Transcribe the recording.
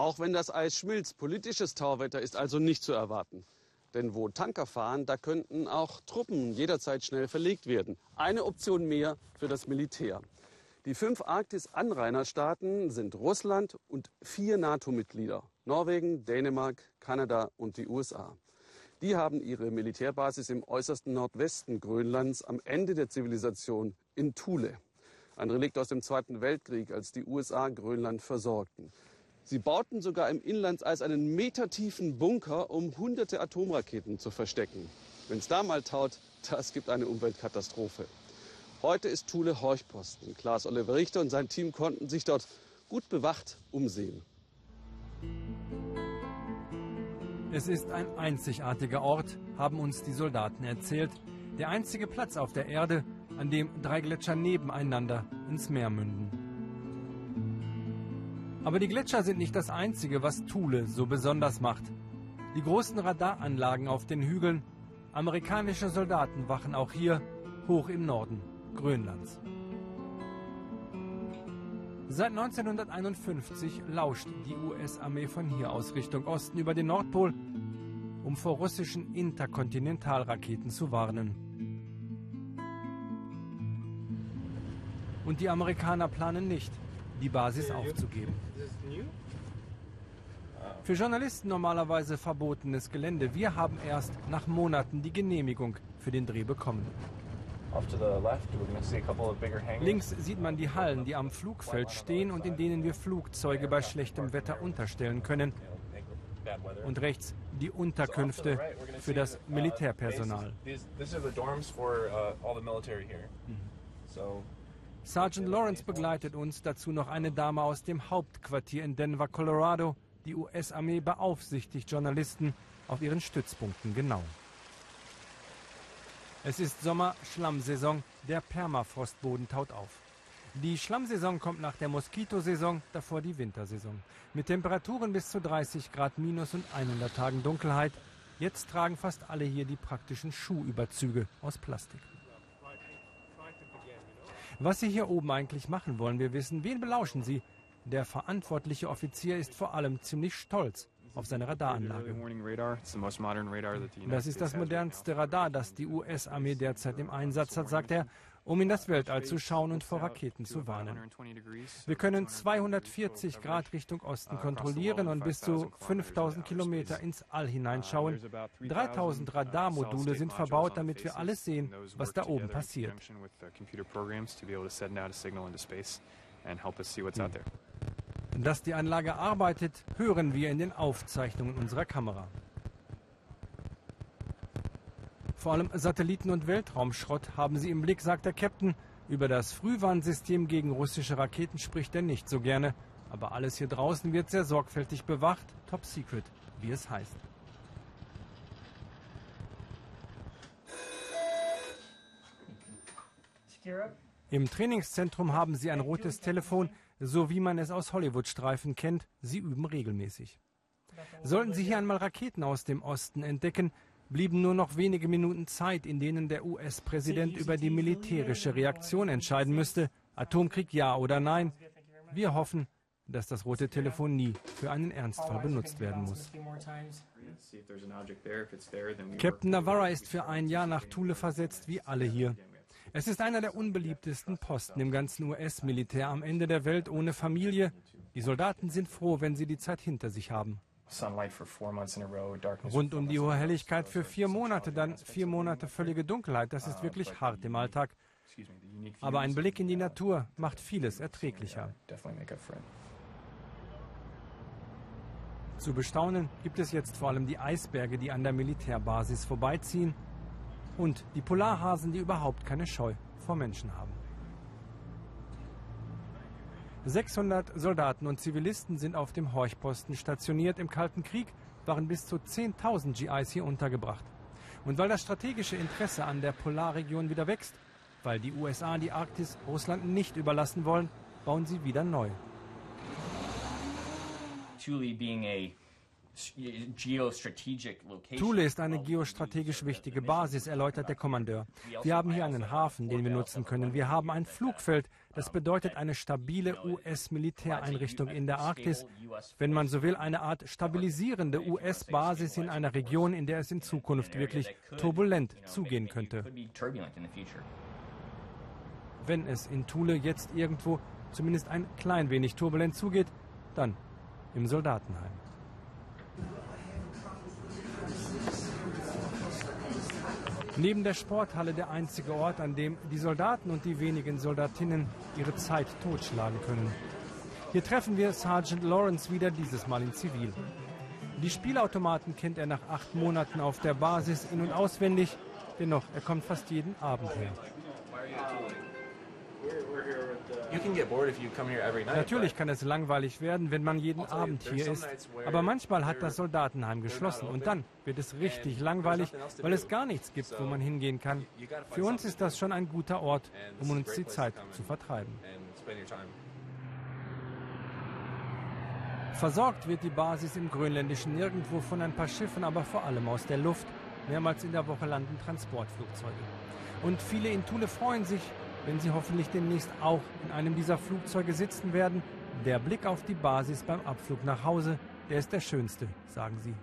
Auch wenn das Eis schmilzt, politisches Tauwetter ist also nicht zu erwarten. Denn wo Tanker fahren, da könnten auch Truppen jederzeit schnell verlegt werden. Eine Option mehr für das Militär. Die fünf Arktis-Anrainerstaaten sind Russland und vier NATO-Mitglieder. Norwegen, Dänemark, Kanada und die USA. Die haben ihre Militärbasis im äußersten Nordwesten Grönlands am Ende der Zivilisation in Thule. Ein Relikt aus dem Zweiten Weltkrieg, als die USA Grönland versorgten. Sie bauten sogar im Inlandseis einen metertiefen Bunker, um hunderte Atomraketen zu verstecken. Wenn es da mal taut, das gibt eine Umweltkatastrophe. Heute ist Thule Horchposten. Klaas Oliver Richter und sein Team konnten sich dort gut bewacht umsehen. Es ist ein einzigartiger Ort, haben uns die Soldaten erzählt. Der einzige Platz auf der Erde, an dem drei Gletscher nebeneinander ins Meer münden. Aber die Gletscher sind nicht das Einzige, was Thule so besonders macht. Die großen Radaranlagen auf den Hügeln, amerikanische Soldaten wachen auch hier, hoch im Norden Grönlands. Seit 1951 lauscht die US-Armee von hier aus Richtung Osten über den Nordpol, um vor russischen Interkontinentalraketen zu warnen. Und die Amerikaner planen nicht, die Basis aufzugeben. Für Journalisten normalerweise verbotenes Gelände. Wir haben erst nach Monaten die Genehmigung für den Dreh bekommen. Links sieht man die Hallen, die am Flugfeld stehen und in denen wir Flugzeuge bei schlechtem Wetter unterstellen können. Und rechts die Unterkünfte für das Militärpersonal. Sergeant Lawrence begleitet uns, dazu noch eine Dame aus dem Hauptquartier in Denver, Colorado. Die US-Armee beaufsichtigt Journalisten auf ihren Stützpunkten genau. Es ist Sommer, Schlammsaison, der Permafrostboden taut auf. Die Schlammsaison kommt nach der Moskitosaison, davor die Wintersaison. Mit Temperaturen bis zu 30 Grad minus und 100 Tagen Dunkelheit. Jetzt tragen fast alle hier die praktischen Schuhüberzüge aus Plastik. Was Sie hier oben eigentlich machen, wollen wir wissen. Wen belauschen Sie? Der verantwortliche Offizier ist vor allem ziemlich stolz auf seine Radaranlage. Das ist das modernste Radar, das die US-Armee derzeit im Einsatz hat, sagt er um in das Weltall zu schauen und vor Raketen zu warnen. Wir können 240 Grad Richtung Osten kontrollieren und bis zu 5000 Kilometer ins All hineinschauen. 3000 Radarmodule sind verbaut, damit wir alles sehen, was da oben passiert. Dass die Anlage arbeitet, hören wir in den Aufzeichnungen unserer Kamera. Vor allem Satelliten- und Weltraumschrott haben sie im Blick, sagt der Captain. Über das Frühwarnsystem gegen russische Raketen spricht er nicht so gerne. Aber alles hier draußen wird sehr sorgfältig bewacht, top secret, wie es heißt. Im Trainingszentrum haben sie ein rotes Telefon, so wie man es aus Hollywood-Streifen kennt. Sie üben regelmäßig. Sollten Sie hier einmal Raketen aus dem Osten entdecken, blieben nur noch wenige Minuten Zeit, in denen der US-Präsident über die militärische Reaktion entscheiden müsste. Atomkrieg ja oder nein. Wir hoffen, dass das rote Telefon nie für einen Ernstfall benutzt werden muss. Captain Navarra ist für ein Jahr nach Thule versetzt, wie alle hier. Es ist einer der unbeliebtesten Posten im ganzen US-Militär am Ende der Welt ohne Familie. Die Soldaten sind froh, wenn sie die Zeit hinter sich haben. Rund um die hohe Helligkeit für vier Monate, dann vier Monate völlige Dunkelheit. Das ist wirklich hart im Alltag. Aber ein Blick in die Natur macht vieles erträglicher. Zu bestaunen gibt es jetzt vor allem die Eisberge, die an der Militärbasis vorbeiziehen und die Polarhasen, die überhaupt keine Scheu vor Menschen haben. 600 Soldaten und Zivilisten sind auf dem Horchposten stationiert. Im Kalten Krieg waren bis zu 10.000 GIs hier untergebracht. Und weil das strategische Interesse an der Polarregion wieder wächst, weil die USA die Arktis Russland nicht überlassen wollen, bauen sie wieder neu. Thule ist eine geostrategisch wichtige Basis, erläutert der Kommandeur. Wir haben hier einen Hafen, den wir nutzen können. Wir haben ein Flugfeld. Das bedeutet eine stabile US-Militäreinrichtung in der Arktis. Wenn man so will, eine Art stabilisierende US-Basis in einer Region, in der es in Zukunft wirklich turbulent zugehen könnte. Wenn es in Thule jetzt irgendwo zumindest ein klein wenig turbulent zugeht, dann im Soldatenheim. Neben der Sporthalle der einzige Ort, an dem die Soldaten und die wenigen Soldatinnen ihre Zeit totschlagen können. Hier treffen wir Sergeant Lawrence wieder, dieses Mal in Zivil. Die Spielautomaten kennt er nach acht Monaten auf der Basis in- und auswendig, dennoch, er kommt fast jeden Abend her. Natürlich kann es langweilig werden, wenn man jeden Abend hier ist. Aber manchmal hat das Soldatenheim geschlossen und dann wird es richtig langweilig, weil es gar nichts gibt, wo man hingehen kann. Für uns ist das schon ein guter Ort, um uns die Zeit zu vertreiben. Versorgt wird die Basis im Grönländischen nirgendwo von ein paar Schiffen, aber vor allem aus der Luft. Mehrmals in der Woche landen Transportflugzeuge. Und viele in Thule freuen sich, wenn sie hoffentlich demnächst auch in einem dieser Flugzeuge sitzen werden. Der Blick auf die Basis beim Abflug nach Hause, der ist der schönste, sagen sie.